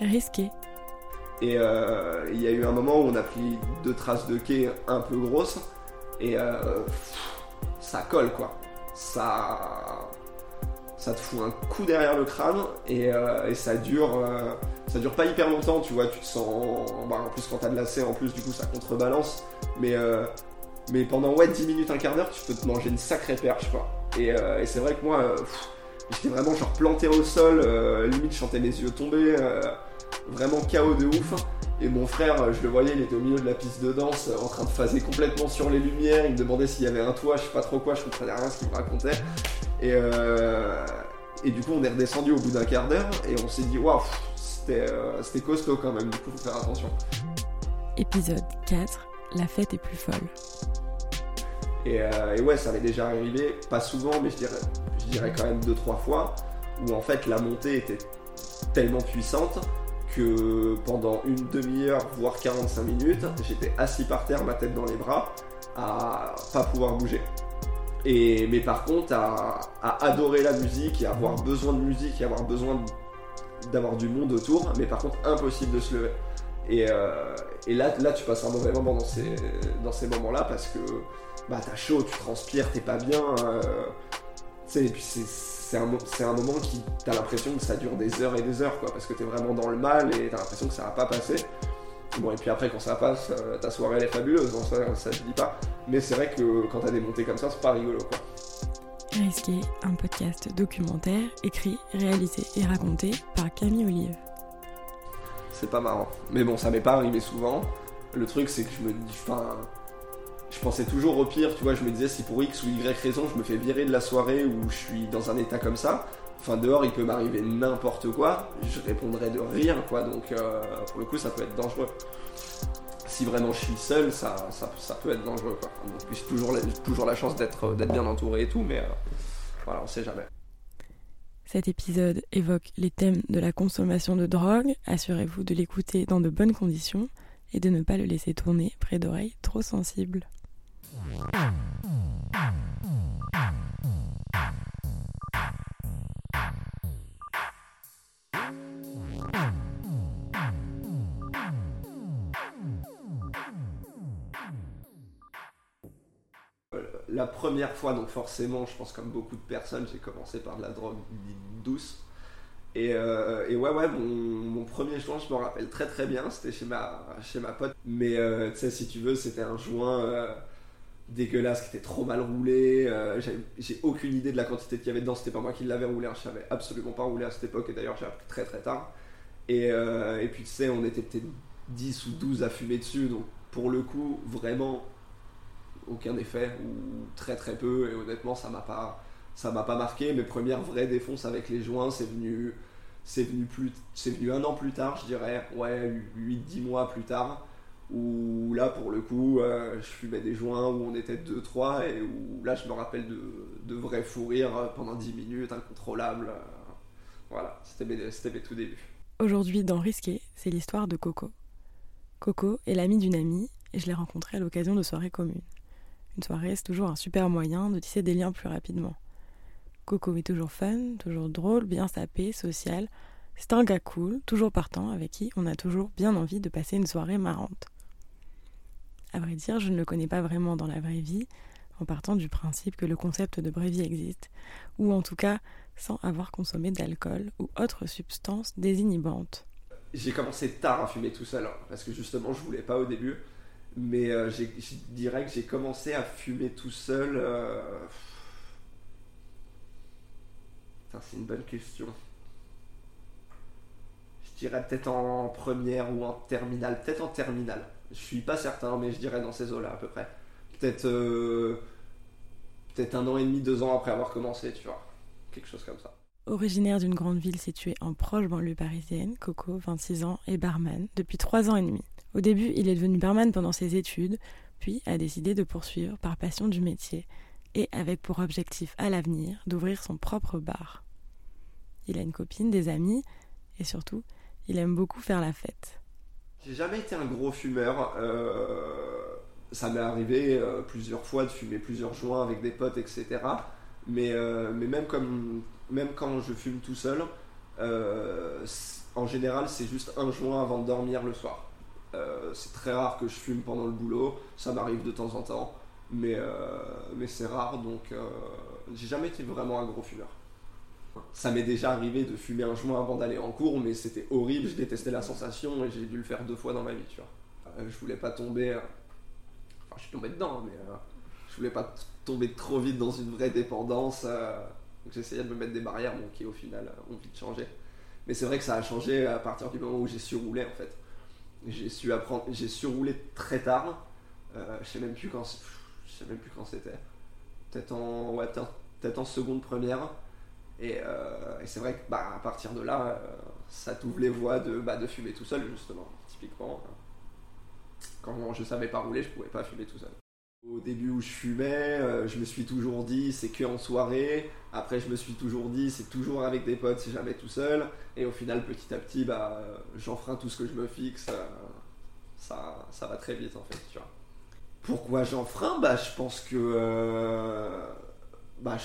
Risqué. Et euh, il y a eu un moment où on a pris deux traces de quai un peu grosses et euh, ça colle quoi. Ça, ça te fout un coup derrière le crâne et, euh, ça dure, ça dure pas hyper longtemps, tu vois. Tu te sens, bah, en plus quand t'as de la C en plus, du coup ça contrebalance. Mais mais pendant ouais 10 minutes, un quart d'heure, tu peux te manger une sacrée perche quoi. Et, c'est vrai que moi, j'étais vraiment genre planté au sol, limite je sentais mes yeux tomber, vraiment chaos de ouf. Et mon frère, euh, je le voyais, il était au milieu de la piste de danse, euh, en train de phaser complètement sur les lumières. Il me demandait s'il y avait un toit, je sais pas trop quoi, je comprenais rien à ce qu'il me racontait. Et, euh, et du coup, on est redescendu au bout d'un quart d'heure et on s'est dit, waouh, c'était euh, costaud quand même, du coup, faut faire attention. Épisode 4. La fête est plus folle. Et, euh, et ouais, ça m'est déjà arrivé, pas souvent, mais je dirais, je dirais quand même deux, trois fois, où en fait la montée était tellement puissante que pendant une demi-heure, voire 45 minutes, j'étais assis par terre, ma tête dans les bras, à pas pouvoir bouger. Et, mais par contre, à, adorer la musique et avoir besoin de musique et avoir besoin d'avoir du monde autour, mais par contre, impossible de se lever. Et, euh, là, là, tu passes un mauvais moment dans ces, dans ces moments-là parce que bah, t'as chaud, tu transpires, t'es pas bien. euh, sais, et puis c'est, un, un moment qui t'as l'impression que ça dure des heures et des heures, quoi, parce que t'es vraiment dans le mal et t'as l'impression que ça va pas passer. Bon, et puis après, quand ça passe, euh, ta soirée elle est fabuleuse, hein, ça, ça je dis pas. Mais c'est vrai que quand t'as des montées comme ça, c'est pas rigolo, quoi. Risqué, un podcast documentaire écrit, réalisé et raconté par Camille Olive. c'est pas marrant. Mais bon, ça m'est pas arrivé souvent. Le truc, c'est que je me dis, enfin, je pensais toujours au pire, tu vois, je me disais si pour X ou Y raison, je me fais virer de la soirée où je suis dans un état comme ça, enfin dehors, il peut m'arriver n'importe quoi, je répondrais de rien, quoi, donc euh, pour le coup, ça peut être dangereux. Si vraiment je suis seul, ça, peut être dangereux, quoi. Donc, j'ai toujours la, j'ai toujours la chance d'être d'être bien entouré et tout, mais euh, voilà, on sait jamais. Cet épisode évoque les thèmes de la consommation de drogue. Assurez-vous de l'écouter dans de bonnes conditions et de ne pas le laisser tourner près d'oreilles trop sensibles. La première fois, donc forcément, je pense comme beaucoup de personnes, j'ai commencé par de la drogue douce. Et, euh, et ouais, ouais, mon, mon premier joint, je me rappelle très très bien, c'était chez ma, chez ma pote. Mais euh, tu sais, si tu veux, c'était un joint euh, dégueulasse qui était trop mal roulé. euh, j'ai- aucune idée de la quantité qu'il y avait dedans, c'était pas moi qui l'avais roulé, hein, je savais absolument pas rouler à cette époque, et d'ailleurs j'ai appris très très tard. Et, euh, puis tu sais, on était peut-être 10 ou 12 à fumer dessus, donc pour le coup, vraiment aucun effet ou très très peu et honnêtement ça m'a pas ça m'a pas marqué mes premières vraies défonces avec les joints c'est venu c'est venu plus venu un an plus tard je dirais ouais 8 10 mois plus tard où là pour le coup euh, je fumais des joints où on était 2 3 et où là je me rappelle de, de vrais fous rires pendant 10 minutes incontrôlables euh, voilà c'était mes, tout débuts Aujourd'hui, dans Risqué, c'est l'histoire de Coco. Coco est l'amie d'une amie et je l'ai rencontrée à l'occasion de soirées communes. Une soirée, c'est toujours un super moyen de tisser des liens plus rapidement. Coco est toujours fun, toujours drôle, bien sapé, social. C'est un gars cool, toujours partant, avec qui on a toujours bien envie de passer une soirée marrante. À vrai dire, je ne le connais pas vraiment dans la vraie vie, en partant du principe que le concept de vraie vie existe, ou en tout cas sans avoir consommé d'alcool ou autre substance désinhibante. j'ai commencé tard à fumer tout seul parce que justement je voulais pas au début mais euh, je dirais que j'ai commencé à fumer tout seul euh, c'est une bonne question. Je dirais peut-être en première ou en terminale peut-être en terminale je suis pas certain mais je dirais dans ces eaux là à peu près peut-être euh, peut-être un an et demi deux ans après avoir commencé tu vois quelque chose comme ça Originaire d'une grande ville située en proche banlieue parisienne, Coco, 26 ans, est barman depuis 3 ans et demi. Au début, il est devenu barman pendant ses études, puis a décidé de poursuivre par passion du métier et avec pour objectif à l'avenir d'ouvrir son propre bar. Il a une copine, des amis et surtout, il aime beaucoup faire la fête. J'ai jamais été un gros fumeur. euh, ça m'est arrivé euh, plusieurs fois de fumer plusieurs joints avec des potes, etc. Mais, euh, mais même, comme, même quand je fume tout seul, en général, c'est juste un joint avant de dormir le soir. c'est très rare que je fume pendant le boulot, ça m'arrive de temps en temps, mais, mais c'est rare, donc j'ai jamais été vraiment un gros fumeur. Ça m'est déjà arrivé de fumer un joint avant d'aller en cours, mais c'était horrible, je détestais la sensation et j'ai dû le faire deux fois dans ma vie, tu vois. je voulais pas tomber. Enfin, je suis tombé dedans, mais je voulais pas tomber trop vite dans une vraie dépendance. donc j'essayais de me mettre des barrières, bon, qui au final ont vite changé. Mais c'est vrai que ça a changé à partir du moment où j'ai surroulé en fait. J'ai su apprendre, j'ai surroulé très tard. Euh, je sais même plus quand, je sais même plus quand c'était. Peut-être en, ouais, peut-être en seconde première. Euh, et, c'est vrai que bah, à partir de là, euh, ça t'ouvre les voies de, bah, de fumer tout seul, justement. Typiquement, quand je savais pas rouler, je pouvais pas fumer tout seul. Au début où je fumais, je me suis toujours dit c'est que en soirée. Après, je me suis toujours dit c'est toujours avec des potes, c'est jamais tout seul. Et au final, petit à petit, bah, j'enfreins tout ce que je me fixe. ça, ça va très vite en fait. Pourquoi j'enfreins? Bah, je pense que. bah,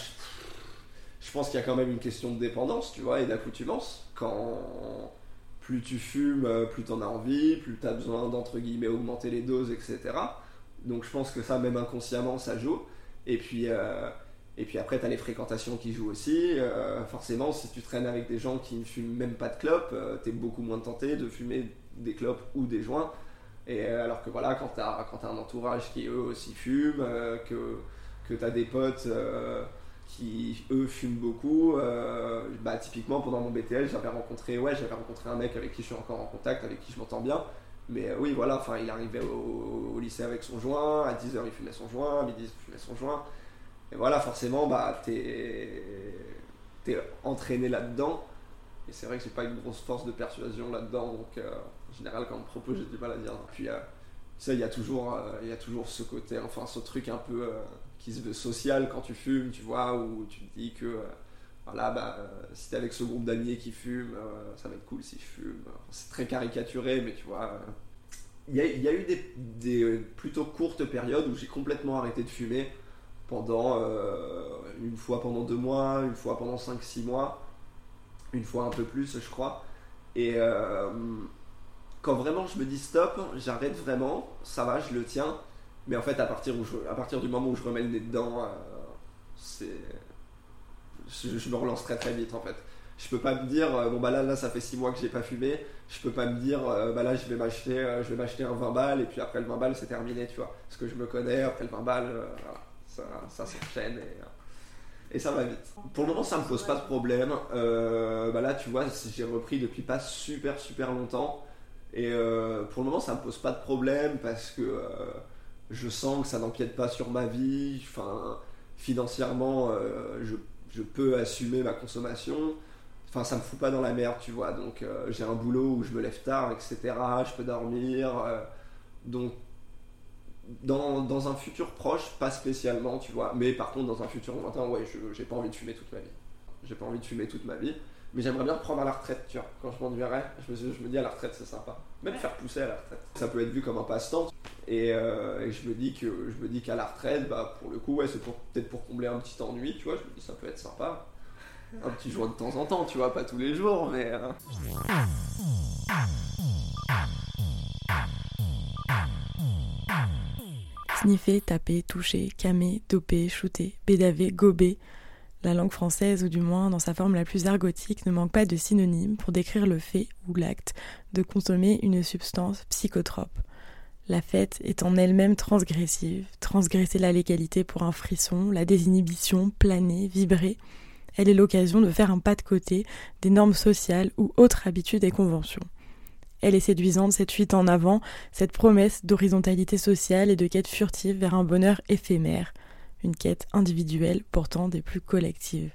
pense qu'il y a quand même une question de dépendance, tu vois, et d'accoutumance. Quand plus tu fumes, euh, plus tu en as envie, plus tu as besoin d'entre guillemets augmenter les doses, etc. Donc je pense que ça, même inconsciemment, ça joue. Et puis, euh, et puis après, tu as les fréquentations qui jouent aussi. Euh, forcément, si tu traînes avec des gens qui ne fument même pas de clopes, tu es beaucoup moins tenté de fumer des clopes ou des joints. Et alors que voilà, quand tu as, as, un entourage qui eux aussi fument, que, que tu as des potes eux fument beaucoup. Euh, bah, typiquement pendant mon BTL, j'avais rencontré, ouais, j'avais rencontré un mec avec qui je suis encore en contact, avec qui je m'entends bien. Mais euh, oui, voilà, enfin, il arrivait au, lycée avec son joint, à 10h il fumait son joint, à midi il fumait son joint. Et voilà, forcément, bah, t'es es entraîné là-dedans. Et c'est vrai que j'ai pas une grosse force de persuasion là-dedans, donc euh, en général, quand on me propose, j'ai du mal à dire. Puis, ça, il y, a toujours, il y a toujours ce côté, enfin, ce truc un peu social quand tu fumes, tu vois, où tu te dis que euh, voilà, bah, euh, si t'es avec ce groupe d'amis qui fument, euh, ça va être cool si je fume. C'est très caricaturé, mais tu vois. Il y, a, eu des, plutôt courtes périodes où j'ai complètement arrêté de fumer pendant une fois pendant deux mois, une fois pendant 5-6 mois, une fois un peu plus, je crois. Et quand vraiment je me dis stop, j'arrête vraiment, ça va, je le tiens. Mais en fait, à partir, où à partir du moment où je remets le nez dedans, euh. Je, me relance très très vite en fait. Je peux pas me dire, euh, bon bah là, là ça fait 6 mois que j'ai pas fumé, je peux pas me dire, euh, bah là je vais m'acheter je un 20 balles et puis après le 20 balles c'est terminé, tu vois. Parce que je me connais, après le 20 balles, ça, ça s'enchaîne et, et, ça va vite. Pour le moment ça me pose pas de problème. bah là tu vois, j'ai repris depuis pas super super longtemps et pour le moment ça me pose pas de problème parce que je sens que ça n'empiète pas sur ma vie. Enfin, financièrement, euh, je, peux assumer ma consommation. Enfin, ça me fout pas dans la merde, tu vois. Donc, euh, j'ai un boulot où je me lève tard, etc. Je peux dormir. Euh, donc, dans, dans, un futur proche, pas spécialement, tu vois. Mais par contre, dans un futur lointain, ouais, je j'ai pas envie de fumer toute ma vie. J'ai pas envie de fumer toute ma vie. Mais j'aimerais bien reprendre à la retraite, tu vois. Quand je m'ennuierai, je me, je me dis à la retraite, c'est sympa. Même faire pousser à la retraite. Ça peut être vu comme un passe-temps. Euh, et, je me dis que je me dis qu'à la retraite, bah, pour le coup, ouais, c'est peut-être pour combler un petit ennui, tu vois. Je me dis ça peut être sympa. Un petit joint de temps en temps, tu vois, pas tous les jours, mais. Euh. Sniffer, taper, toucher, camer, doper, shooter, bédaver, gober. La langue française, ou du moins dans sa forme la plus ergotique, ne manque pas de synonymes pour décrire le fait ou l'acte de consommer une substance psychotrope. La fête est en elle-même transgressive, transgresser la légalité pour un frisson, la désinhibition, planer, vibrer. Elle est l'occasion de faire un pas de côté des normes sociales ou autres habitudes et conventions. Elle est séduisante, cette fuite en avant, cette promesse d'horizontalité sociale et de quête furtive vers un bonheur éphémère, une quête individuelle pourtant des plus collectives.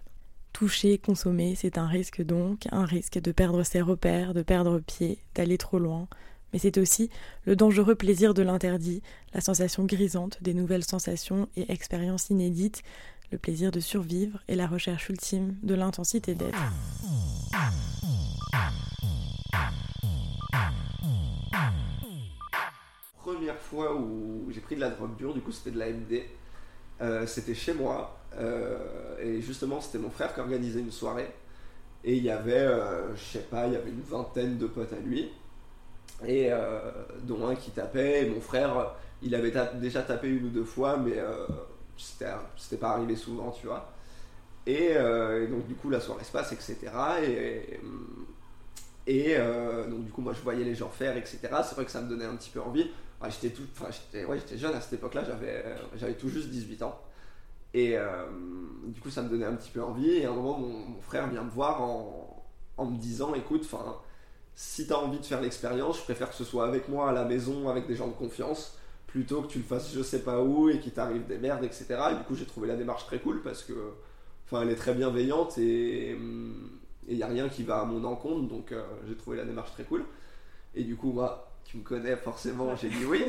Toucher, consommer, c'est un risque donc, un risque de perdre ses repères, de perdre pied, d'aller trop loin, mais c'est aussi le dangereux plaisir de l'interdit, la sensation grisante des nouvelles sensations et expériences inédites, le plaisir de survivre et la recherche ultime de l'intensité d'être. Première fois où j'ai pris de la drogue dure, du coup c'était de la MD, euh, c'était chez moi, euh, et justement c'était mon frère qui organisait une soirée. Et il y avait, je sais pas, il y avait une vingtaine de potes à lui. Et dont un qui tapait. Et mon frère, il avait déjà tapé une ou deux fois, mais c'était pas arrivé souvent, tu vois. Et, donc du coup la soirée se passe, etc. Et, et donc du coup moi je voyais les gens faire, etc. C'est vrai que ça me donnait un petit peu envie j'étais tout, enfin, j'étais, ouais, j'étais jeune à cette époque-là, j'avais, j'avais tout juste 18 ans. Et euh, du coup, ça me donnait un petit peu envie. Et à un moment, mon, frère vient me voir en, me disant Écoute, enfin, si tu as envie de faire l'expérience, je préfère que ce soit avec moi à la maison, avec des gens de confiance, plutôt que tu le fasses je sais pas où et qu'il t'arrive des merdes, etc. Et du coup, j'ai trouvé la démarche très cool parce que, elle est très bienveillante et il n'y a rien qui va à mon encontre. Donc, euh, j'ai trouvé la démarche très cool. Et du coup, moi, tu me connais forcément, j'ai dit oui.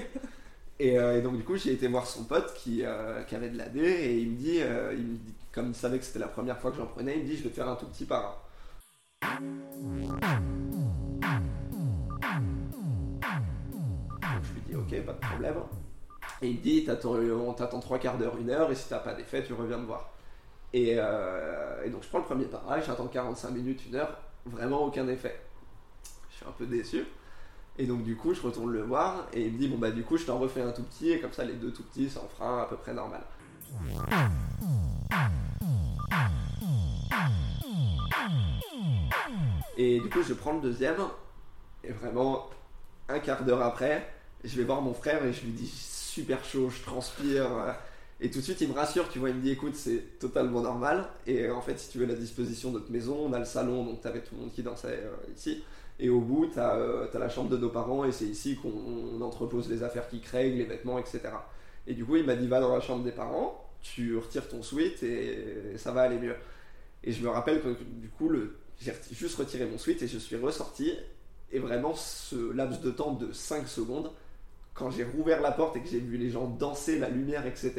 Euh, et, donc du coup j'ai été voir son pote qui, euh, qui avait de l'AD et il me, dit, euh, il me dit, comme il savait que c'était la première fois que j'en prenais, il me dit je vais te faire un tout petit par un. Donc je lui dis ok, pas de problème. Et il me dit on t'attend trois quarts d'heure, une heure, et si t'as pas d'effet, tu reviens me voir. Et, et, donc je prends le premier pareil, j'attends 45 minutes, une heure, vraiment aucun effet. Je suis un peu déçu. Et donc du coup, je retourne le voir et il me dit bon bah du coup, je t'en refais un tout petit et comme ça les deux tout petits, ça en fera à peu près normal. Et du coup, je prends le deuxième et vraiment un quart d'heure après, je vais voir mon frère et je lui dis super chaud, je transpire. Et tout de suite, il me rassure, tu vois, il me dit écoute, c'est totalement normal. Et en fait, si tu veux la disposition de notre maison, on a le salon, donc t'avais tout le monde qui dansait euh, ici. Et au bout, tu as, euh, la chambre de nos parents et c'est ici qu'on entrepose les affaires qui créent, les vêtements, etc. Et du coup, il m'a dit va dans la chambre des parents, tu retires ton suite et ça va aller mieux. Et je me rappelle que du coup, j'ai juste retiré mon suite et je suis ressorti. Et vraiment, ce laps de temps de 5 secondes, quand j'ai rouvert la porte et que j'ai vu les gens danser, la lumière, etc.,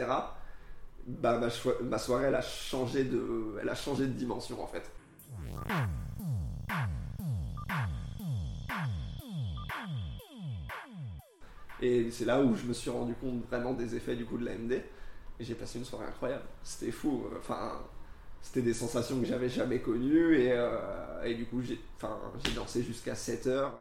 bah, ma, soirée, elle a, de, elle a changé de dimension en fait. Et c'est là où je me suis rendu compte vraiment des effets du coup de l'AMD. Et j'ai passé une soirée incroyable. C'était fou. Enfin, c'était des sensations que j'avais jamais connues. Et, euh, du coup, j'ai dansé jusqu'à 7 heures.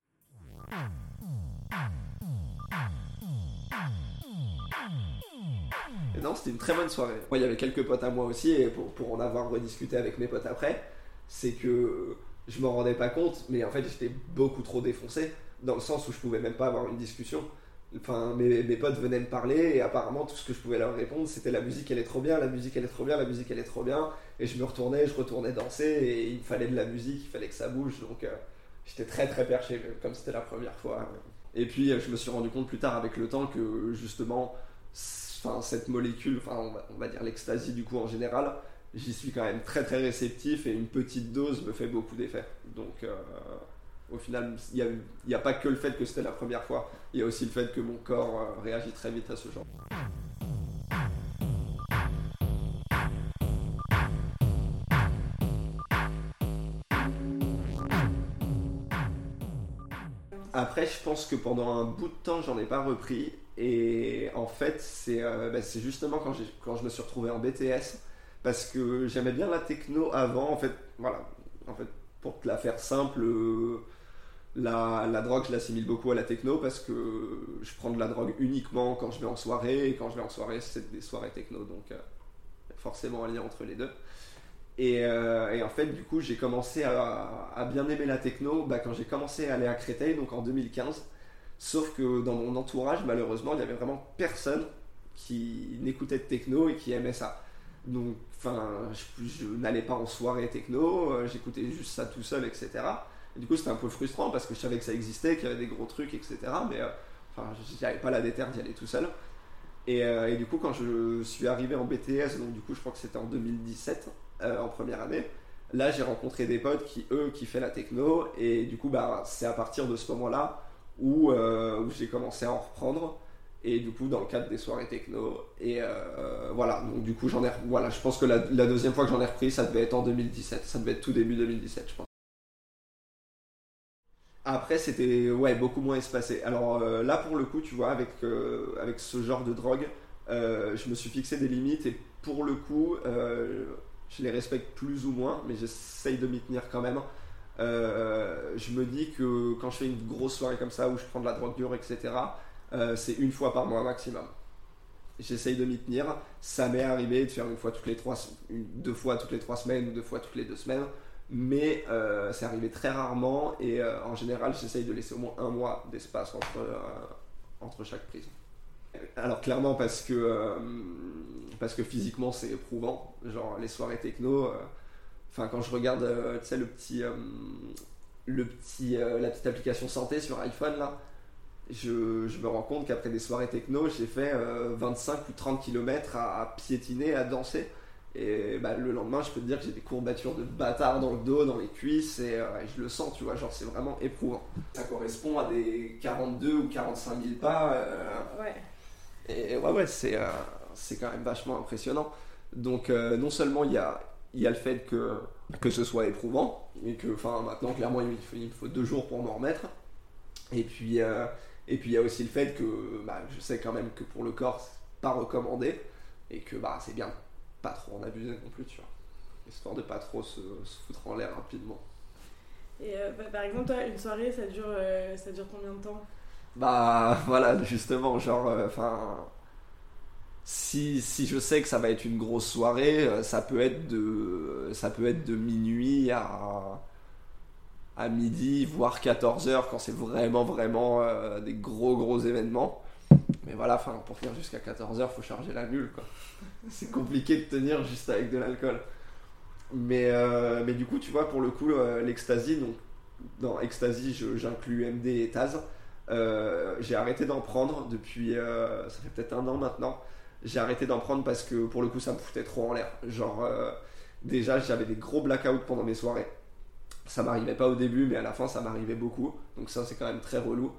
Et non, c'était une très bonne soirée. Moi, il y avait quelques potes à moi aussi, et pour, pour en avoir rediscuté avec mes potes après, c'est que je m'en rendais pas compte, mais en fait, j'étais beaucoup trop défoncé, dans le sens où je pouvais même pas avoir une discussion. Enfin, mes, potes venaient me parler et apparemment tout ce que je pouvais leur répondre c'était la musique elle est trop bien, la musique elle est trop bien, la musique elle est trop bien. Et je me retournais, je retournais danser et il fallait de la musique, il fallait que ça bouge. Donc euh, j'étais très très perché comme c'était la première fois. Et puis je me suis rendu compte plus tard avec le temps que justement enfin, cette molécule, enfin, on va, dire l'ecstasy du coup en général, j'y suis quand même très très réceptif et une petite dose me fait beaucoup d'effet. Donc euh, au final, il n'y a, pas que le fait que c'était la première fois, il y a aussi le fait que mon corps euh, réagit très vite à ce genre. Après, je pense que pendant un bout de temps, j'en ai pas repris. Et en fait, c'est euh, bah, justement quand, je me suis retrouvé en BTS, parce que j'aimais bien la techno avant. En fait, voilà. Pour te la faire simple, euh, la, drogue, je l'assimile beaucoup à la techno parce que je prends de la drogue uniquement quand je vais en soirée et quand je vais en soirée, c'est des soirées techno, donc euh, forcément un lien entre les deux. Et, euh, et en fait, du coup, j'ai commencé à, bien aimer la techno bah, quand j'ai commencé à aller à Créteil, donc en 2015. Sauf que dans mon entourage, malheureusement, il n'y avait vraiment personne qui n'écoutait de techno et qui aimait ça. Donc, enfin, je, je n'allais pas en soirée techno, euh, j'écoutais juste ça tout seul, etc du coup, c'était un peu frustrant parce que je savais que ça existait, qu'il y avait des gros trucs, etc. Mais euh, enfin, j'avais pas la déterre d'y aller tout seul. Et, euh, et, du coup, quand je suis arrivé en BTS, donc du coup, je crois que c'était en 2017, euh, en première année, là, j'ai rencontré des potes qui, eux, qui fait la techno. Et du coup, bah, c'est à partir de ce moment-là où, où j'ai commencé à en reprendre. Et du coup, dans le cadre des soirées techno. Et voilà, donc du coup, j'en ai. Voilà, je pense que la, la deuxième fois que j'en ai repris, ça devait être en 2017. Ça devait être tout début 2017, je pense. Après, c'était ouais, beaucoup moins espacé. Alors euh, là, pour le coup, tu vois, avec, euh, avec ce genre de drogue, euh, je me suis fixé des limites et pour le coup, Je les respecte plus ou moins, mais j'essaye de m'y tenir quand même. Je me dis que quand je fais une grosse soirée comme ça où je prends de la drogue dure, etc., c'est une fois par mois maximum. J'essaye de m'y tenir. Ça m'est arrivé de faire une fois toutes les trois, deux fois toutes les trois semaines ou deux fois toutes les deux semaines, mais euh, c'est arrivé très rarement et en général j'essaye de laisser au moins un mois d'espace entre, entre chaque prise. Alors clairement parce que parce que physiquement c'est éprouvant, genre les soirées techno Enfin, quand je regarde, euh, le petit, euh, le petit, euh, la petite application santé sur iPhone là, je, me rends compte qu'après des soirées techno, j'ai fait 25 ou 30 km à, piétiner, à danser. Et bah, le lendemain, je peux te dire que j'ai des courbatures de bâtard dans le dos, dans les cuisses, et, je le sens, tu vois, genre c'est vraiment éprouvant. Ça correspond à des 42 ou 45 000 pas. ouais. Et ouais, ouais, c'est c'est quand même vachement impressionnant. Donc non seulement il y a, il y a le fait que, que ce soit éprouvant, et que enfin, maintenant, clairement, il faut, il faut deux jours pour m'en remettre. Et puis, euh, et puis, il y a aussi le fait que bah, je sais quand même que pour le corps, c'est pas recommandé, et que bah, c'est bien pas trop en abuser non plus, tu vois. Histoire de pas trop se, foutre en l'air rapidement. Et euh, bah, par exemple, toi, une soirée, ça dure, euh, ça dure combien de temps? Bah voilà, justement, genre, enfin si, si, je sais que ça va être une grosse soirée, euh, ça peut être de, ça peut être de minuit à, à midi, voire 14h quand c'est vraiment, vraiment euh, des gros, gros événements. Mais voilà, pour finir jusqu'à 14h, faut charger la nulle. C'est compliqué de tenir juste avec de l'alcool. Mais, euh, mais du coup, tu vois, pour le coup, l'ecstasy, donc dans ecstasy, j'inclus MD et Taz. j'ai arrêté d'en prendre depuis, ça fait peut-être un an maintenant j'ai arrêté d'en prendre parce que pour le coup ça me foutait trop en l'air. Genre euh, déjà j'avais des gros blackouts pendant mes soirées. Ça m'arrivait pas au début mais à la fin ça m'arrivait beaucoup. Donc ça c'est quand même très relou.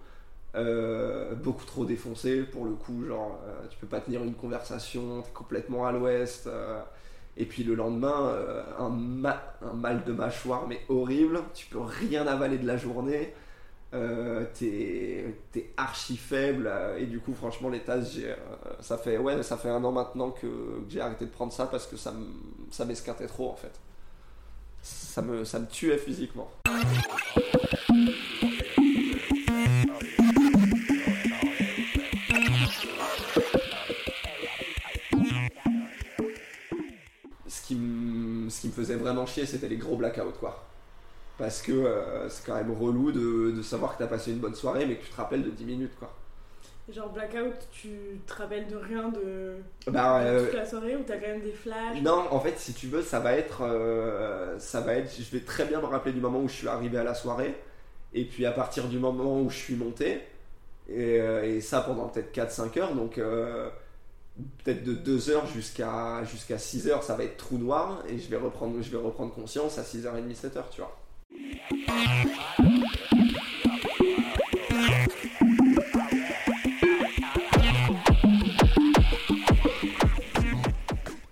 Euh, beaucoup trop défoncé pour le coup, genre euh, tu peux pas tenir une conversation, t'es complètement à l'ouest. et puis le lendemain, un, un, mal de mâchoire mais horrible, tu peux rien avaler de la journée. Euh, t'es archi faible euh, et du coup franchement les tasses euh, ça fait ouais ça fait un an maintenant que, j'ai arrêté de prendre ça parce que ça m'esquintait trop en fait ça me ça me tuait physiquement me faisait vraiment chier c'était les gros blackouts quoi parce que euh, c'est quand même relou de, savoir que tu as passé une bonne soirée mais que tu te rappelles de 10 minutes quoi. Genre blackout, tu te rappelles de rien de, bah, euh, toute la soirée ou t'as quand même des flashs Non, en fait, si tu veux, ça va être, euh, ça va être, je vais très bien me rappeler du moment où je suis arrivé à la soirée, et puis à partir du moment où je suis monté, et, ça pendant peut-être 4-5 heures, donc peut-être de 2 heures jusqu'à jusqu'à 6 heures, ça va être trou noir, et je vais reprendre, je vais reprendre conscience à 6h30, 7h, tu vois.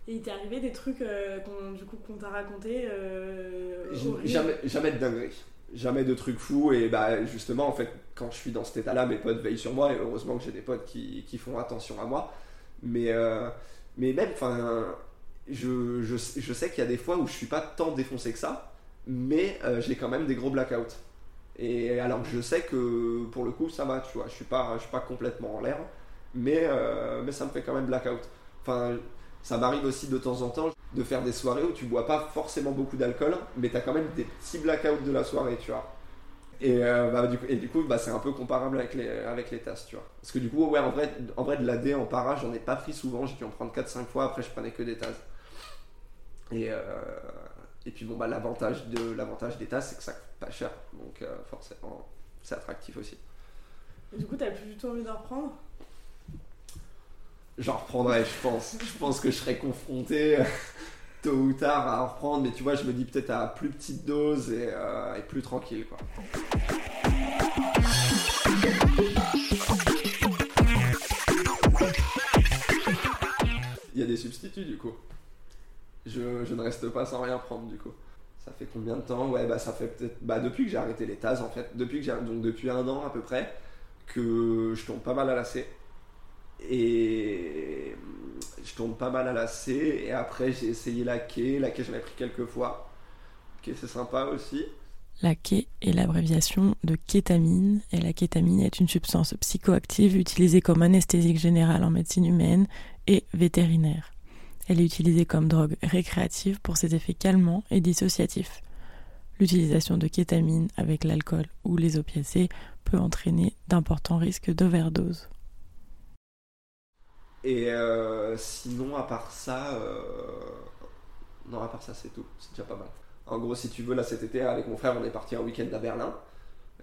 Et il t'est arrivé des trucs euh, qu'on, du coup qu'on t'a raconté euh, jamais, jamais de dinguerie jamais de trucs fous et bah justement en fait quand je suis dans cet état là mes potes veillent sur moi et heureusement que j'ai des potes qui, qui, font attention à moi mais euh, mais même enfin je, je, je, sais qu'il y a des fois où je suis pas tant défoncé que ça mais euh, j'ai quand même des gros blackouts. Et alors je sais que pour le coup ça va, tu vois, je suis pas, je suis pas complètement en l'air, mais, euh, mais ça me fait quand même blackout. Enfin, ça m'arrive aussi de temps en temps de faire des soirées où tu bois pas forcément beaucoup d'alcool, mais tu as quand même des petits blackouts de la soirée, tu vois. Et, euh, bah, du coup, et du coup bah, c'est un peu comparable avec les, avec les tasses, tu vois. Parce que du coup, ouais, en vrai, en vrai de l'AD en para, j'en ai pas pris souvent, j'ai dû en prendre 4-5 fois, après je prenais que des tasses. Et, et puis bon bah l'avantage de l'avantage des tasses c'est que ça coûte pas cher, donc euh, forcément c'est attractif aussi. Et du coup t'as plus du tout envie d'en reprendre? J'en reprendrai je pense. je pense que je serai confronté tôt ou tard à en reprendre, mais tu vois je me dis peut-être à plus petite dose et, euh, plus tranquille quoi. Il y a des substituts du coup je, ne reste pas sans rien prendre du coup. Ça fait combien de temps? Ouais, bah ça fait peut-être. Bah depuis que j'ai arrêté les tasses en fait. Depuis donc depuis un an à peu près que je tombe pas mal à la C. Et je tourne pas mal à la C. Et après, j'ai essayé la quai. La quai, j'en ai pris quelques fois. Quai, c'est sympa aussi. La quai est l'abréviation de kétamine, et la kétamine est une substance psychoactive utilisée comme anesthésique générale en médecine humaine et vétérinaire. Elle est utilisée comme drogue récréative pour ses effets calmants et dissociatifs. L'utilisation de kétamine avec l'alcool ou les opiacés peut entraîner d'importants risques d'overdose. Et euh, sinon, à part ça, euh, non, à part ça, c'est tout. C'est déjà pas mal. En gros, si tu veux, là cet été, avec mon frère, on est parti un week-end à Berlin.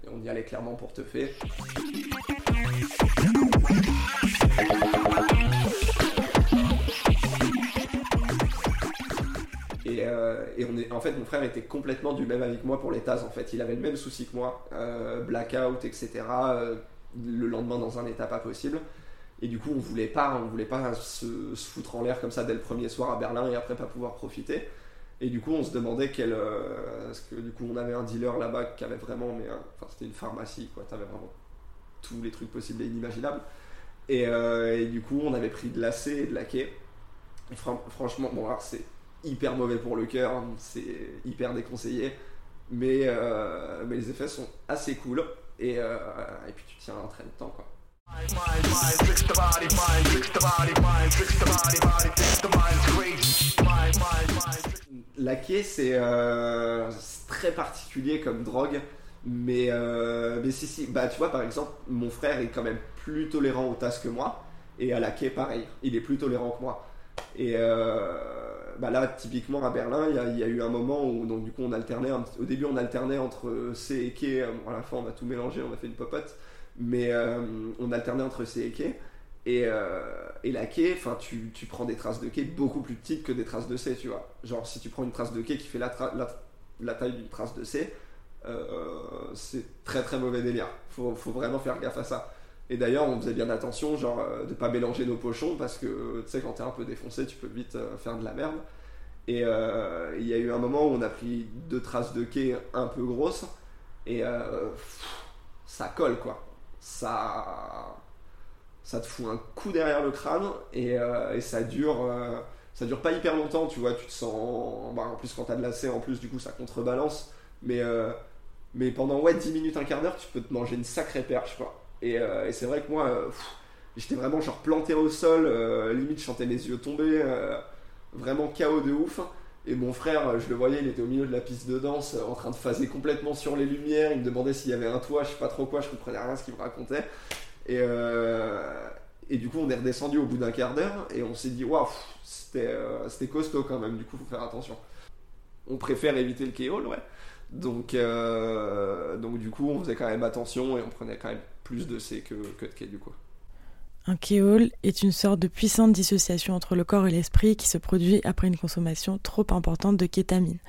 Et on y allait clairement pour te faire. Et, euh, en fait, mon frère était complètement du même que moi pour les. En fait, il avait le même souci que moi, euh, blackout, etc. Le lendemain dans un état pas possible. Et du coup, on voulait pas, on voulait pas se, foutre en l'air comme ça dès le premier soir à Berlin et après pas pouvoir profiter. Et du coup, on se demandait quel. parce que du coup, on avait un dealer là-bas qui avait vraiment. Mais, enfin, c'était une pharmacie, quoi. T'avais vraiment tous les trucs possibles et inimaginables. Et, et, du coup, on avait pris de l'AC et de la quai. Et franchement, bon, alors c'est hyper mauvais pour le cœur, c'est hyper déconseillé. Mais, euh, mais les effets sont assez cool. Et, euh, et puis tu tiens un très longtemps quoi. La quai c'est euh, très particulier comme drogue. Mais, euh, mais si, si, bah tu vois par exemple, mon frère est quand même plus tolérant aux tasses que moi. Et à la quai pareil, il est plus tolérant que moi. Et euh, bah là, typiquement à Berlin, il y, a eu un moment où donc du coup on alternait. au début, on alternait entre C et quai. à la fin, on a tout mélangé, on a fait une popote. Mais euh, on alternait entre C et quai. Et, euh, et la quai, enfin, tu, tu, prends des traces de quai beaucoup plus petites que des traces de C, tu vois. Genre, si tu prends une trace de quai qui fait la, la, la taille d'une trace de C, c'est très très mauvais délire. Faut, faut vraiment faire gaffe à ça. Et d'ailleurs, on faisait bien attention, genre, euh, de pas mélanger nos pochons parce que, tu sais, quand t'es un peu défoncé, tu peux vite euh, faire de la merde. Et euh, il y a eu un moment où on a pris deux traces de quai un peu grosses et ça colle, quoi. Ça, ça te fout un coup derrière le crâne et, et ça dure. ça dure pas hyper longtemps, tu vois, tu te sens. Bah, en plus, quand t'as de la en plus, du coup, ça contrebalance. Mais, mais pendant ouais, 10 minutes, un quart d'heure, tu peux te manger une sacrée perche, quoi. Euh, et, c'est vrai que moi, euh, j'étais vraiment genre planté au sol, euh, limite je les yeux tomber, vraiment chaos de ouf. Et mon frère, je le voyais, il était au milieu de la piste de danse, en train de phaser complètement sur les lumières. Il me demandait s'il y avait un toit, je sais pas trop quoi, je comprenais rien ce qu'il me racontait. Et, et du coup, on est redescendu au bout d'un quart d'heure et on s'est dit, waouh, c'était costaud quand même, du coup, faut faire attention. On préfère éviter le kéol, ouais. Donc, donc, du coup, on faisait quand même attention et on prenait quand même plus de C que, que de K du coup. Un kéol est une sorte de puissante dissociation entre le corps et l'esprit qui se produit après une consommation trop importante de kétamine.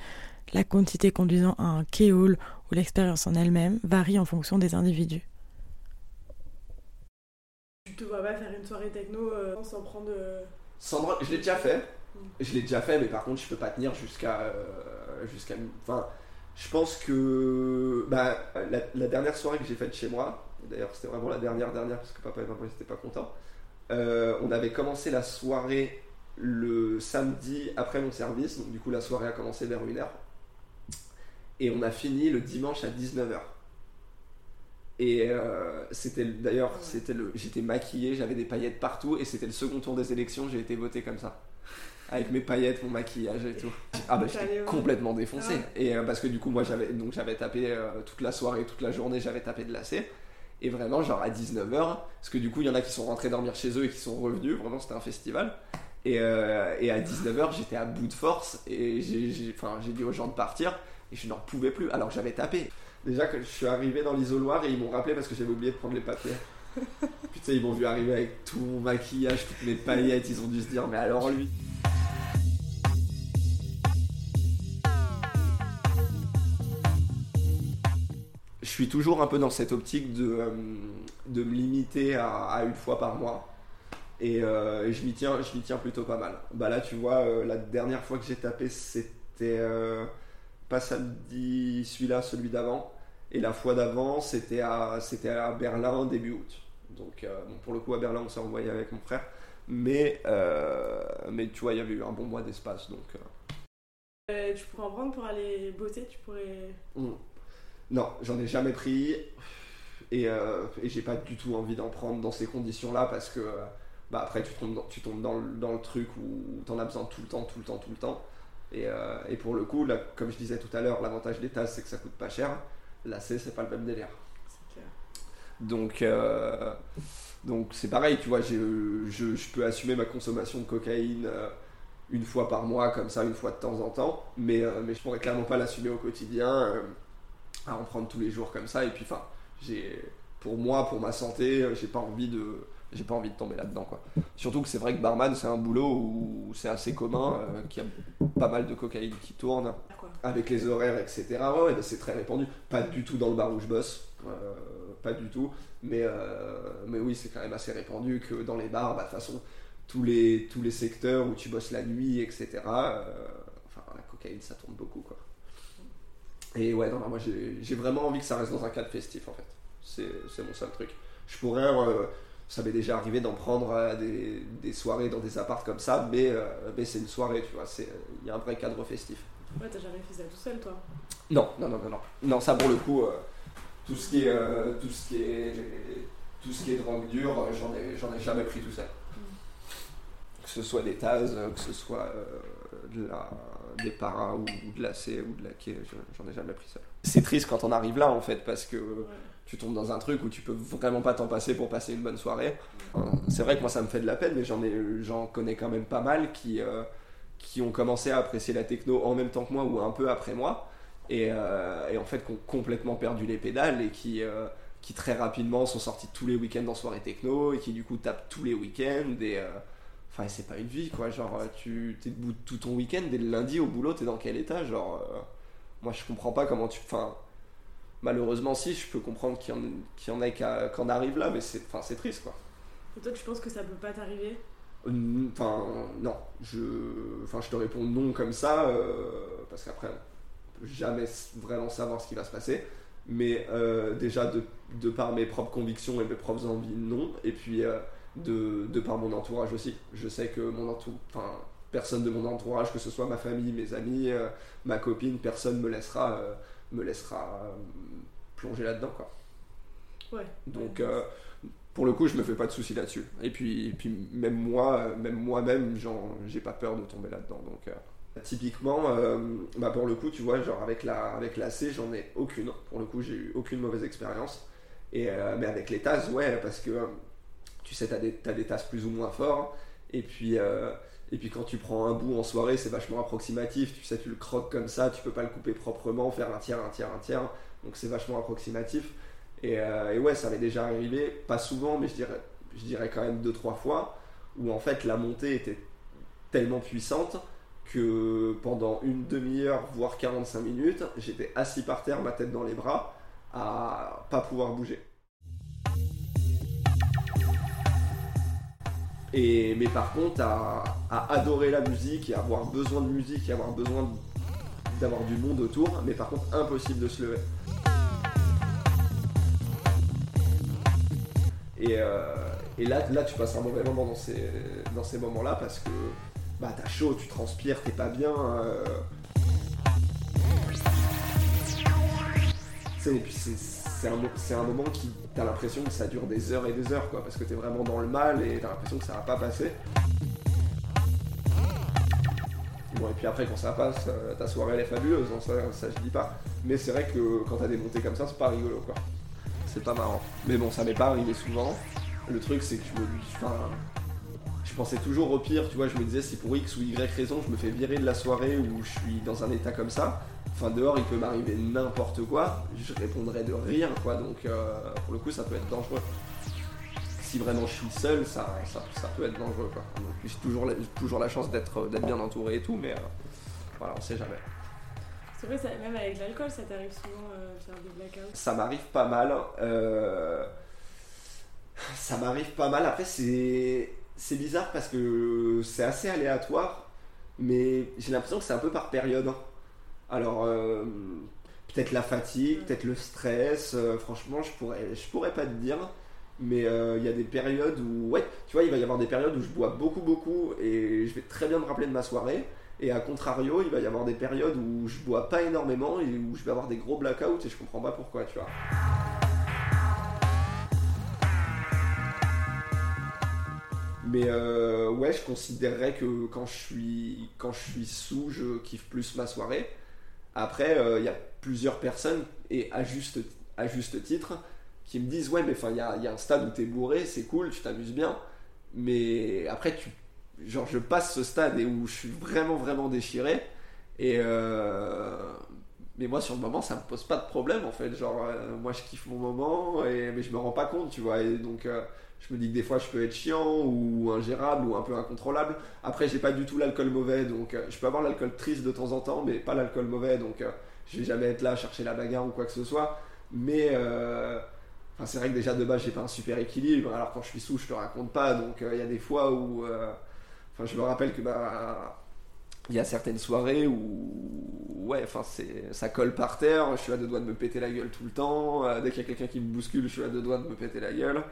La quantité conduisant à un kéol ou l'expérience en elle-même varie en fonction des individus. Tu te vois pas faire une soirée techno euh, sans prendre. Euh, sans je l'ai déjà fait. Mm. Je l'ai déjà fait, mais par contre, je peux pas tenir jusqu'à. Euh, jusqu'à enfin, je pense que. Bah, la, la dernière soirée que j'ai faite chez moi, D'ailleurs, c'était vraiment la dernière, dernière, parce que papa et maman n'étaient pas contents. Euh, on avait commencé la soirée le samedi après mon service, donc du coup la soirée a commencé vers 1h. Et on a fini le dimanche à 19h. Et euh, c'était d'ailleurs, c'était le, j'étais maquillé, j'avais des paillettes partout, et c'était le second tour des élections, j'ai été voté comme ça. Avec mes paillettes, mon maquillage et tout. Ah bah j'étais complètement défoncé. Ah et euh, parce que du coup moi j'avais donc j'avais tapé toute la soirée, toute la journée, j'avais tapé de lacet. Et vraiment, genre à 19h, parce que du coup, il y en a qui sont rentrés dormir chez eux et qui sont revenus. Vraiment, c'était un festival. Et, euh, et à 19h, j'étais à bout de force et j'ai dit aux gens de partir et je n'en pouvais plus alors j'avais tapé. Déjà que je suis arrivé dans l'isoloir et ils m'ont rappelé parce que j'avais oublié de prendre les papiers. Putain, ils m'ont vu arriver avec tout mon maquillage, toutes mes paillettes, ils ont dû se dire, mais alors lui? Suis toujours un peu dans cette optique de, euh, de me limiter à, une fois par mois. Euh, et, je m'y tiens, je tiens plutôt pas mal. Bah là, tu vois, euh, la dernière fois que j'ai tapé, c'était pas samedi, celui-là, celui d'avant. Et la fois d'avant, c'était à, c'était à Berlin début août. Donc, pour le coup, à Berlin, on s'est envoyé avec mon frère. Mais, euh, mais tu vois, il y avait eu un bon mois d'espace. Donc, euh. Euh, tu pourrais en prendre pour aller bosser, tu pourrais. Mm. Non, j'en ai jamais pris. Et, euh, et j'ai pas du tout envie d'en prendre dans ces conditions-là parce que euh, bah, après tu tombes, dans, tu tombes dans, le, dans le truc où t'en as besoin tout le temps, tout le temps, tout le temps. Et, euh, et pour le coup, là, comme je disais tout à l'heure, l'avantage des tasses c'est que ça coûte pas cher. Là, c'est c'est pas le même délire. C'est clair. Donc, euh, donc c'est pareil, tu vois, je, je peux assumer ma consommation de cocaïne euh, une fois par mois, comme ça, une fois de temps en temps, mais, mais je pourrais clairement pas l'assumer au quotidien, à en prendre tous les jours comme ça. Et puis, enfin, j'ai, pour moi, pour ma santé, j'ai pas envie de, j'ai pas envie de tomber là-dedans, quoi. Surtout que c'est vrai que barman, c'est un boulot où c'est assez commun, euh, qu'il y a pas mal de cocaïne qui tourne Quoi. avec les horaires, etc. Ouais, c'est très répandu. Pas du tout dans le bar où je bosse, euh, pas du tout. Mais, euh, mais oui, c'est quand même assez répandu que dans les bars, bah, de toute façon, tous les, tous les secteurs où tu bosses la nuit, etc. enfin, la cocaïne, ça tourne beaucoup, quoi. Et ouais, non, non, moi j'ai vraiment envie que ça reste dans un cadre festif, en fait. C'est mon seul truc. Je pourrais, euh, ça m'est déjà arrivé d'en prendre à des, des soirées dans des apparts comme ça, mais, euh, mais c'est une soirée, tu vois. Il y a un vrai cadre festif. Ouais, t'as jamais fait ça tout seul, toi. Non, non, non, non, non. Non, ça pour le coup, euh, tout ce qui est, euh, tout ce qui est, tout ce qui est drogue dure, euh, j'en ai, ai jamais pris tout seul. Que ce soit des tasses, euh, que ce soit euh, de la, des paras ou, ou de la C ou de la j'en ai jamais pris seul. C'est triste quand on arrive là en fait, parce que Ouais. tu tombes dans un truc où tu peux vraiment pas t'en passer pour passer une bonne soirée. C'est vrai que moi ça me fait de la peine, mais j'en ai, j'en connais quand même pas mal qui, euh, qui ont commencé à apprécier la techno en même temps que moi ou un peu après moi, et, euh, et en fait qui ont complètement perdu les pédales et qui, euh, qui très rapidement sont sortis tous les week-ends en soirée techno et qui du coup tapent tous les week-ends et euh, Enfin, c'est pas une vie quoi. Genre, euh, tu t'es debout tout ton week-end, dès le lundi au boulot, t'es dans quel état Genre, euh, moi je comprends pas comment tu. Enfin, malheureusement, si, je peux comprendre qu'il y en, qu'il y en ait qu'en arrive là, mais c'est enfin, c'est triste quoi. Et toi, tu penses que ça peut pas t'arriver? Euh, Enfin, non. Je, enfin, je te réponds non comme ça, euh, parce qu'après, on peut jamais vraiment savoir ce qui va se passer. Mais euh, déjà, de, de par mes propres convictions et mes propres envies, non. Et puis, euh, de, de par mon entourage aussi. Je sais que mon entourage, enfin, personne de mon entourage, que ce soit ma famille, mes amis, euh, ma copine, personne me laissera, euh, me laissera euh, plonger là-dedans, quoi. Ouais. Donc, pour le coup, je me fais pas de soucis là-dessus. Et puis, et puis même moi, même moi-même, j'ai pas peur de tomber là-dedans. Donc, typiquement, bah pour le coup, tu vois, genre avec la, avec la C, j'en ai aucune. Pour le coup, j'ai eu aucune mauvaise expérience. Et mais avec les tasses, ouais, parce que tu sais, des, t'as des tasses plus ou moins forts. Et puis, euh, et puis quand tu prends un bout en soirée, c'est vachement approximatif. Tu sais, tu le croques comme ça, tu peux pas le couper proprement, faire un tiers, un tiers, un tiers. Donc c'est vachement approximatif. Et, euh, et ouais, ça m'est déjà arrivé, pas souvent, mais je dirais, je dirais quand même deux, trois fois, où en fait la montée était tellement puissante que pendant une demi-heure, voire 45 minutes, j'étais assis par terre, ma tête dans les bras, à pas pouvoir bouger. Et, mais par contre, à, adorer la musique et avoir besoin de musique et avoir besoin d'avoir du monde autour, mais par contre, impossible de se lever. Et, euh, là, là, tu passes un mauvais moment dans ces, moments-là parce que bah, t'as chaud, tu transpires, t'es pas bien. euh. C'est un, moment qui, t'as l'impression que ça dure des heures et des heures, quoi, parce que t'es vraiment dans le mal et t'as l'impression que ça va pas passer. Bon, et puis après, quand ça passe, euh, ta soirée elle est fabuleuse, hein, ça, je dis pas. Mais c'est vrai que quand t'as des montées comme ça, c'est pas rigolo, quoi. C'est pas marrant. Mais bon, ça m'est pas arrivé souvent. Le truc, c'est que je me je pensais toujours au pire, tu vois, je me disais si pour X ou Y raison, je me fais virer de la soirée où je suis dans un état comme ça, enfin dehors il peut m'arriver n'importe quoi, je répondrais de rire, quoi, donc euh, pour le coup ça peut être dangereux. Si vraiment je suis seul, ça, ça, ça peut être dangereux, quoi. Donc, J'ai toujours, la- toujours la chance d'être d'être bien entouré et tout, mais euh, voilà, on sait jamais. C'est vrai, ça- même avec l'alcool, ça t'arrive souvent euh, faire des blackouts. Ça m'arrive pas mal. euh, Ça m'arrive pas mal. Après, c'est c'est bizarre parce que c'est assez aléatoire, mais j'ai l'impression que c'est un peu par période. Alors, euh, peut-être la fatigue, peut-être le stress. euh, franchement, je pourrais, pas te dire. Mais euh, il y a des périodes où, ouais, tu vois, il va y avoir des périodes où je bois beaucoup, beaucoup et je vais très bien me rappeler de ma soirée. Et à contrario, il va y avoir des périodes où je bois pas énormément et où je vais avoir des gros blackouts et je comprends pas pourquoi, tu vois. Mais euh, ouais, je considérerais que quand je suis quand je suis sous, je kiffe plus ma soirée. Après, euh, il y a plusieurs personnes et à juste à juste titre qui me disent ouais mais enfin il y a, y a un stade où t'es bourré, c'est cool, tu t'amuses bien. Mais après tu genre je passe ce stade et où je suis vraiment vraiment déchiré et euh, mais moi sur le moment ça me pose pas de problème en fait genre euh, moi je kiffe mon moment et mais je me rends pas compte tu vois donc je me dis que des fois je peux être chiant ou ingérable ou un peu incontrôlable après j'ai pas du tout l'alcool mauvais donc euh, je peux avoir l'alcool triste de temps en temps mais pas l'alcool mauvais donc euh, je vais jamais être là à chercher la bagarre ou quoi que ce soit mais euh, c'est vrai que déjà de base j'ai pas un super équilibre alors quand je suis sous je te raconte pas donc euh, il y a des fois où Enfin, je me rappelle que bah il y a certaines soirées où ouais, enfin ça colle par terre. Je suis à deux doigts de me péter la gueule tout le temps. Dès qu'il y a quelqu'un qui me bouscule, je suis à deux doigts de me péter la gueule.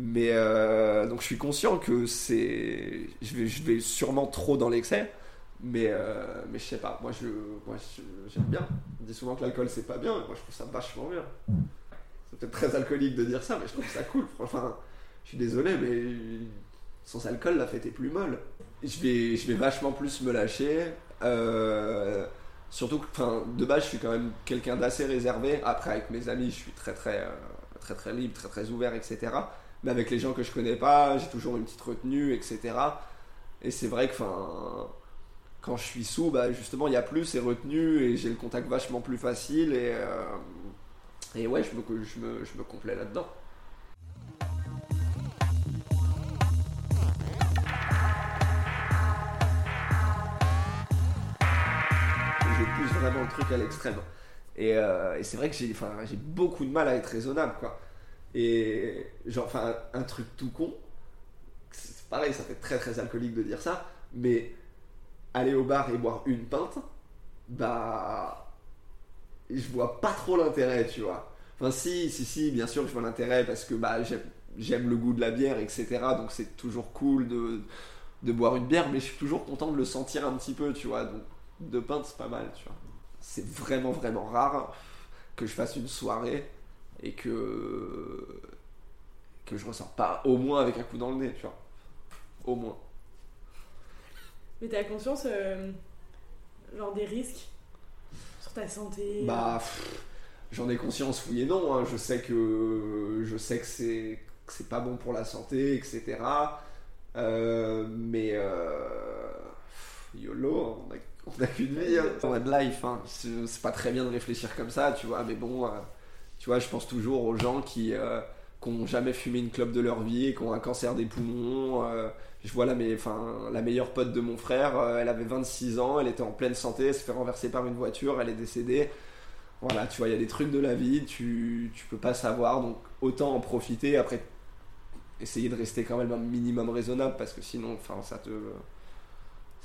Mais euh, donc je suis conscient que c'est, je vais, je vais sûrement trop dans l'excès. Mais euh, mais je sais pas. Moi je, moi je- j'aime bien. On dit souvent que l'alcool c'est pas bien. mais Moi je trouve ça vachement bien. C'est peut-être très alcoolique de dire ça, mais je trouve ça cool. Enfin, je suis désolé, mais sans alcool, la fête est plus molle. Je vais, je vais vachement plus me lâcher. Euh, surtout que, de base, je suis quand même quelqu'un d'assez réservé. Après, avec mes amis, je suis très, très, très, très libre, très, très ouvert, etc. Mais avec les gens que je connais pas, j'ai toujours une petite retenue, etc. Et c'est vrai que, quand je suis sous, bah, justement, il y a plus ces retenues et j'ai le contact vachement plus facile. Et, euh, et ouais, je me, je me, je me complais là-dedans. je pousse vraiment le truc à l'extrême. Et, euh, et c'est vrai que j'ai beaucoup de mal à être raisonnable, quoi. Et genre, enfin, un, truc tout con, c'est pareil, ça fait très très alcoolique de dire ça, mais aller au bar et boire une pinte, bah, je vois pas trop l'intérêt, tu vois. Enfin, si, si, si, bien sûr, je vois l'intérêt parce que bah, j'aime le goût de la bière, etc. Donc c'est toujours cool de, de boire une bière, mais je suis toujours content de le sentir un petit peu, tu vois. Donc deux pintes, c'est pas mal, tu vois. C'est vraiment, vraiment rare que je fasse une soirée et que que je ressors pas au moins avec un coup dans le nez, tu vois. Au moins. Mais t'as conscience, euh, genre des risques sur ta santé Bah, pff, j'en ai conscience, oui et non. hein. Je sais que je sais que c'est c'est pas bon pour la santé, etc. Euh, mais euh, YOLO, on a, on a qu'une vie, hein. on a de life. hein. C'est pas très bien de réfléchir comme ça, tu vois. Mais bon, euh, je pense toujours aux gens qui euh, qui ont jamais fumé une clope de leur vie qui ont un cancer des poumons. euh, je vois la, la meilleure pote de mon frère, euh, elle avait 26 ans, elle était en pleine santé, elle s'est fait renverser par une voiture, elle est décédée. Voilà, tu vois, il y a des trucs de la vie, tu, tu peux pas savoir, donc autant en profiter. Après, essayer de rester quand même un minimum raisonnable parce que sinon, ça te.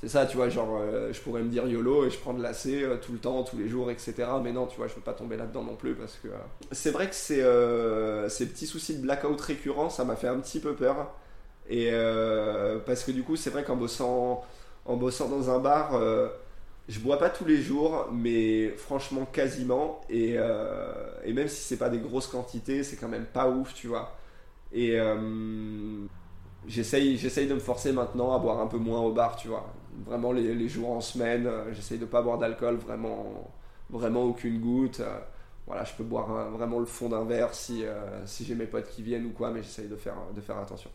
C'est ça, tu vois, genre, euh, je pourrais me dire YOLO et je prends de l'AC euh, tout le temps, tous les jours, etc. Mais non, tu vois, je veux pas tomber là-dedans non plus parce que. euh, C'est vrai que euh, ces petits soucis de blackout récurrents, ça m'a fait un petit peu peur. Et parce que du coup, c'est vrai qu'en bossant, en bossant dans un bar, je bois pas tous les jours, mais franchement quasiment. Et, et même si c'est pas des grosses quantités, c'est quand même pas ouf, tu vois. Et j'essaye, j'essaye de me forcer maintenant à boire un peu moins au bar, tu vois. Vraiment les, les jours en semaine, euh, j'essaye de pas boire d'alcool, vraiment, vraiment aucune goutte. Euh, voilà, je peux boire un- vraiment le fond d'un verre si, euh, si j'ai mes potes qui viennent ou quoi, mais j'essaye de faire, de faire attention.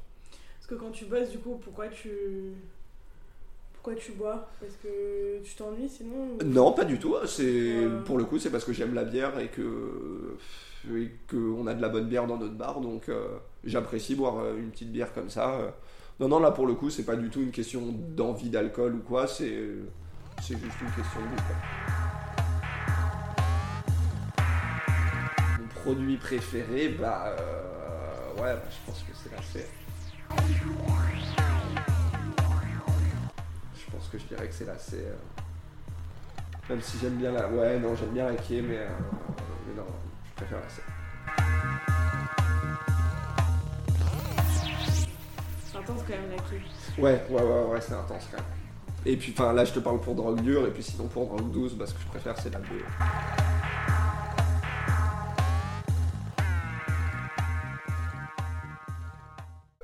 Parce que quand tu bosses, du coup, pourquoi tu. Pourquoi tu bois? Parce que tu t'ennuies sinon Non, pas du tout. C'est Euh. pour le coup, c'est parce que j'aime la bière et que et que on a de la bonne bière dans notre bar, donc euh, j'apprécie boire euh, une petite bière comme ça. Euh. Non, non, là pour le coup, c'est pas du tout une question d'envie d'alcool ou quoi. C'est c'est juste une question de goût. Mon produit préféré, bah euh, ouais, bah, je pense que c'est la C. Je pense que je dirais que c'est la euh. Même si j'aime bien la. Ouais, non, j'aime bien la Kie, mais, euh, mais non, je préfère la C. Ouais, ouais, ouais, ouais, c'est intense quand même. Et puis, enfin, là, je te parle pour drogue dure, et puis sinon pour drogue douce, bah, ce que je préfère, c'est la bleue.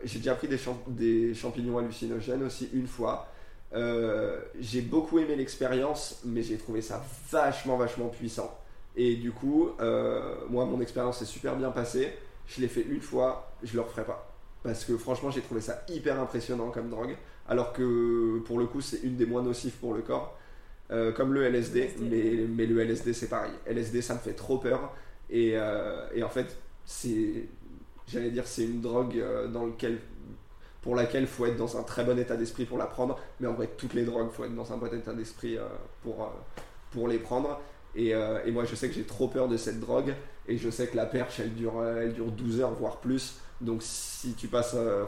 J'ai déjà pris des champignons hallucinogènes aussi une fois. Euh, j'ai beaucoup aimé l'expérience, mais j'ai trouvé ça vachement, vachement puissant. Et du coup, euh, moi, mon expérience s'est super bien passée. Je l'ai fait une fois, je le referai pas. Parce que franchement, j'ai trouvé ça hyper impressionnant comme drogue. Alors que pour le coup, c'est une des moins nocives pour le corps. Euh, comme le LSD, LSD. mais, mais le LSD, c'est pareil. LSD, ça me fait trop peur. Et, euh, et en fait, c'est. J'allais dire, c'est une drogue euh, dans lequel, pour laquelle il faut être dans un très bon état d'esprit pour la prendre. Mais en vrai, toutes les drogues, il faut être dans un bon état d'esprit pour, pour les prendre. Et, euh, et moi, je sais que j'ai trop peur de cette drogue. Et je sais que la perche, elle dure, euh, elle dure 12 heures, voire plus. Donc si tu passes. euh,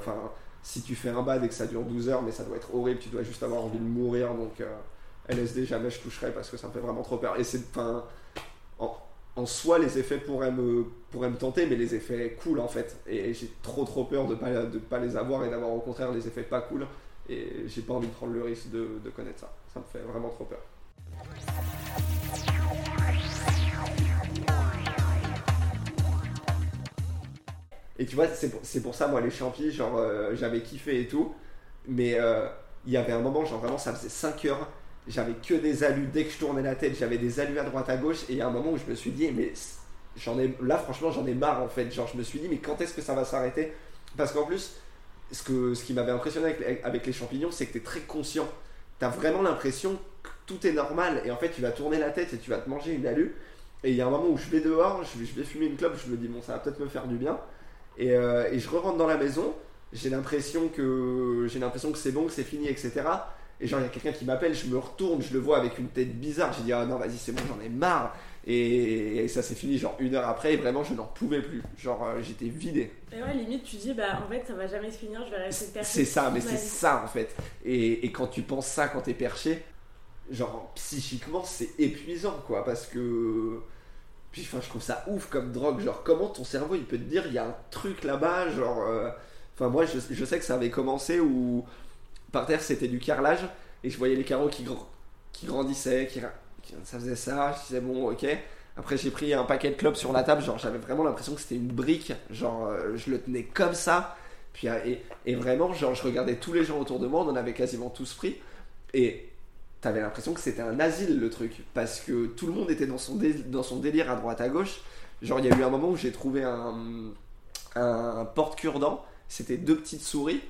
si tu fais un bad et que ça dure 12 heures, mais ça doit être horrible, tu dois juste avoir envie de mourir. Donc LSD, jamais je toucherai parce que ça me fait vraiment trop peur. Et c'est. En, soi, les effets pourraient me, pourraient me tenter, mais les effets cool en fait. Et j'ai trop trop peur de pas, de pas les avoir et d'avoir au contraire les effets pas cool. Et j'ai pas envie de prendre le risque de connaître ça. Ça me fait vraiment trop peur. Et tu vois, c'est pour, pour ça, moi, les champis, genre, euh, j'avais kiffé et tout. Mais euh, il y avait un moment, genre, vraiment, ça faisait 5 heures. J'avais que des alus. Dès que je tournais la tête, j'avais des alus à droite, à gauche. Et il y a un moment où je me suis dit, mais j'en ai, là, franchement, j'en ai marre, en fait. Genre, je me suis dit, mais quand est-ce que ça va s'arrêter? Parce qu'en plus, ce, que, ce qui m'avait impressionné avec, avec les champignons, c'est que tu es très conscient. Tu as vraiment l'impression que tout est normal. Et en fait, tu vas tourner la tête et tu vas te manger une alu. Et il y a un moment où je vais dehors, je vais, je vais fumer une clope, je me dis, bon, ça va peut-être me faire du bien. Et, euh, et je re-rentre dans la maison, j'ai l'impression que j'ai l'impression que c'est bon, que c'est fini, etc. Et genre, il y a quelqu'un qui m'appelle, je me retourne, je le vois avec une tête bizarre. J'ai dit, ah non, vas-y, c'est bon, j'en ai marre. Et, et ça s'est fini, genre une heure après, et vraiment, je n'en pouvais plus. Genre, euh, j'étais vidé. Et ouais, limite, tu dis, bah en fait, ça va jamais se finir, je vais rester perché. C'est ça, mais c'est ça en fait. Et, et quand tu penses ça, quand t'es perché, genre psychiquement, c'est épuisant quoi. Parce que. Puis enfin, je trouve ça ouf comme drogue. Genre, comment ton cerveau il peut te dire, il y a un truc là-bas, genre. euh, Enfin, moi, je, sais que ça avait commencé où par terre c'était du carrelage et je voyais les carreaux qui, gr- qui grandissaient, qui, ça faisait ça. Je disais, bon, ok. Après, j'ai pris un paquet de clopes sur la table, genre, j'avais vraiment l'impression que c'était une brique, genre, euh, je le tenais comme ça. Puis, euh, et, et vraiment, genre, je regardais tous les gens autour de moi, on en avait quasiment tous pris. Et t'avais l'impression que c'était un asile le truc. Parce que tout le monde était dans son, délire à droite à gauche. Genre, il y a eu un moment où j'ai trouvé un, porte-cure-dent. C'était deux petites souris.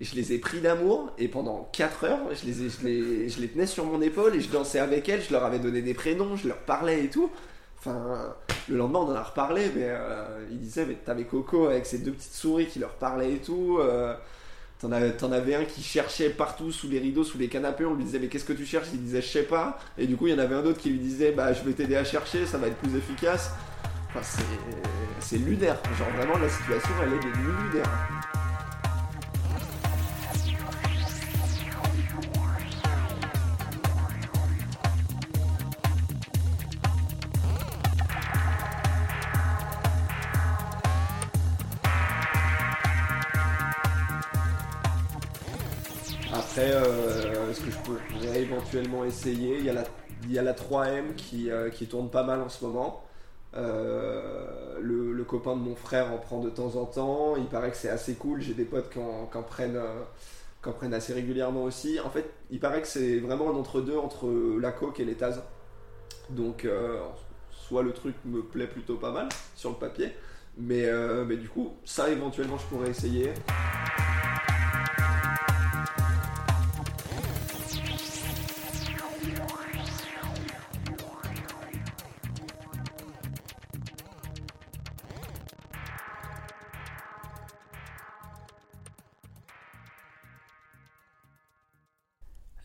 Et je les ai pris d'amour. Et pendant 4 heures, je les tenais sur mon épaule et je dansais avec elles. Je leur avais donné des prénoms, je leur parlais et tout. Enfin, le lendemain, on en a reparlé, mais euh, il disait, mais t'avais Coco avec ses deux petites souris qui leur parlaient et tout. euh, T'en avais, un qui cherchait partout sous les rideaux, sous les canapés. On lui disait, mais qu'est-ce que tu cherches? Il disait, je sais pas. Et du coup, il y en avait un autre qui lui disait, bah, je vais t'aider à chercher, ça va être plus efficace. C'est, lunaire. Genre, vraiment, la situation, elle est lunaire. Après, euh, ce que je pourrais éventuellement essayer, il y a la, il y a la 3M qui, euh, qui tourne pas mal en ce moment. Euh, le, copain de mon frère en prend de temps en temps. Il paraît que c'est assez cool. J'ai des potes qui en, prennent, euh, qui en prennent assez régulièrement aussi. En fait, il paraît que c'est vraiment un entre-deux entre la coke et les tasses. Donc, soit le truc me plaît plutôt pas mal sur le papier. Mais, mais du coup, ça éventuellement je pourrais essayer.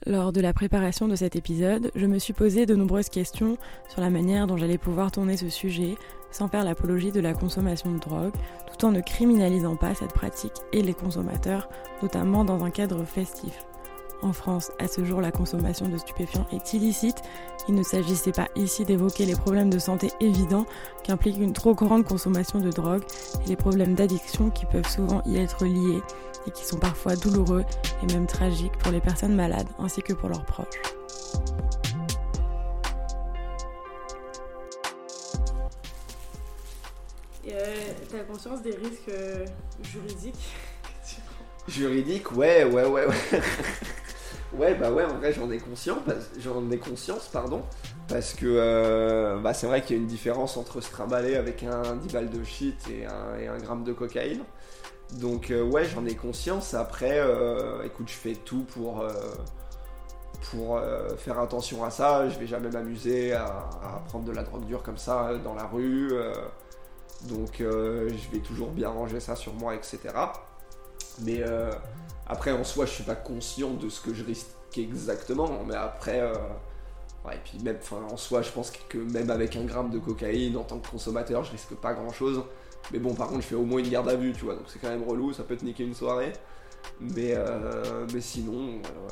Lors de la préparation de cet épisode, je me suis posé de nombreuses questions sur la manière dont j'allais pouvoir tourner ce sujet sans faire l'apologie de la consommation de drogue, tout en ne criminalisant pas cette pratique et les consommateurs, notamment dans un cadre festif. En France, à ce jour, la consommation de stupéfiants est illicite. Il ne s'agissait pas ici d'évoquer les problèmes de santé évidents qu'implique une trop grande consommation de drogue et les problèmes d'addiction qui peuvent souvent y être liés et qui sont parfois douloureux et même tragiques pour les personnes malades ainsi que pour leurs proches. Et euh, t'as conscience des risques euh, juridiques? Juridiques, ouais, ouais, ouais, ouais. ouais, bah ouais, en vrai, j'en ai conscience, j'en ai conscience, pardon, parce que euh, bah, c'est vrai qu'il y a une différence entre se trimballer avec un 10 balles de shit et un, et un gramme de cocaïne. Donc euh, ouais, j'en ai conscience. Après, euh, écoute, je fais tout pour euh, faire attention à ça. Je vais jamais m'amuser à, prendre de la drogue dure comme ça dans la rue. donc je vais toujours bien ranger ça sur moi, etc. Mais après, en soi, je suis pas conscient de ce que je risque exactement. Mais après, même, en soi, je pense que même avec un gramme de cocaïne, en tant que consommateur, je risque pas grand chose. Mais bon, par contre, je fais au moins une garde à vue, tu vois. Donc c'est quand même relou, ça peut te niquer une soirée. Mais, euh, mais sinon, euh,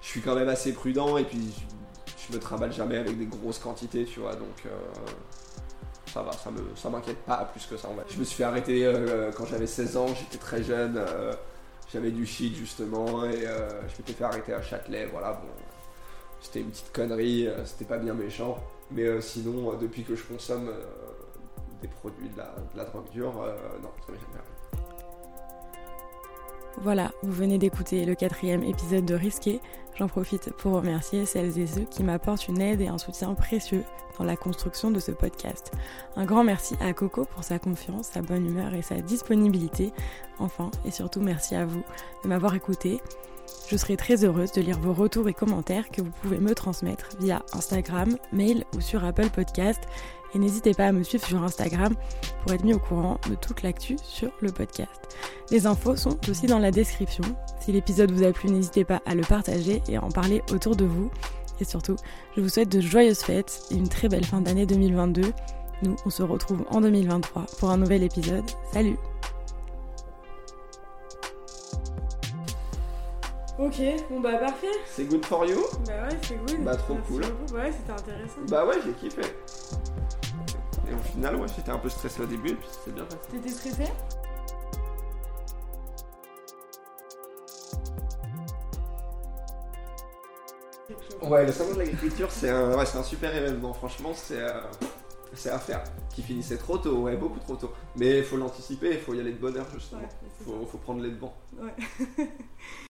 je suis quand même assez prudent et puis je, me trimballe jamais avec des grosses quantités, tu vois. Donc euh, ça va, ça me, ça m'inquiète pas plus que ça. En fait. Je me suis fait arrêter euh, quand j'avais 16 ans, j'étais très jeune. j'avais du shit justement et je m'étais fait arrêter à Châtelet. Voilà, bon, c'était une petite connerie, c'était pas bien méchant. Mais sinon, depuis que je consomme produits de la, drogue dure, euh, non. Voilà, vous venez d'écouter le quatrième épisode de Risqué. J'en profite pour remercier celles et ceux qui m'apportent une aide et un soutien précieux dans la construction de ce podcast. Un grand merci à Coco pour sa confiance, sa bonne humeur et sa disponibilité. Enfin, et surtout merci à vous de m'avoir écouté. Je serai très heureuse de lire vos retours et commentaires que vous pouvez me transmettre via Instagram, mail ou sur Apple Podcast. Et n'hésitez pas à me suivre sur Instagram pour être mis au courant de toute l'actu sur le podcast. Les infos sont aussi dans la description. Si l'épisode vous a plu, n'hésitez pas à le partager et à en parler autour de vous. Et surtout, je vous souhaite de joyeuses fêtes et une très belle fin d'année 2022. Nous, on se retrouve en 2023 pour un nouvel épisode. Salut Ok, bon bah parfait. C'est good for you? Bah ouais, c'est good. Bah, trop Merci cool. beaucoup. Ouais, c'était intéressant. Bah ouais, j'ai kiffé. Et au final, ouais, j'étais un peu stressé au début et puis c'était bien passé. T'étais stressé? Ouais, le salon de l'agriculture, c'est un, ouais, c'est un super événement. Franchement, c'est euh, c'est à faire. Qui finissait trop tôt, ouais, beaucoup trop tôt. Mais il faut l'anticiper, il faut y aller de bonne heure, justement. Ouais, c'est Faut, faut prendre les devants. Ouais.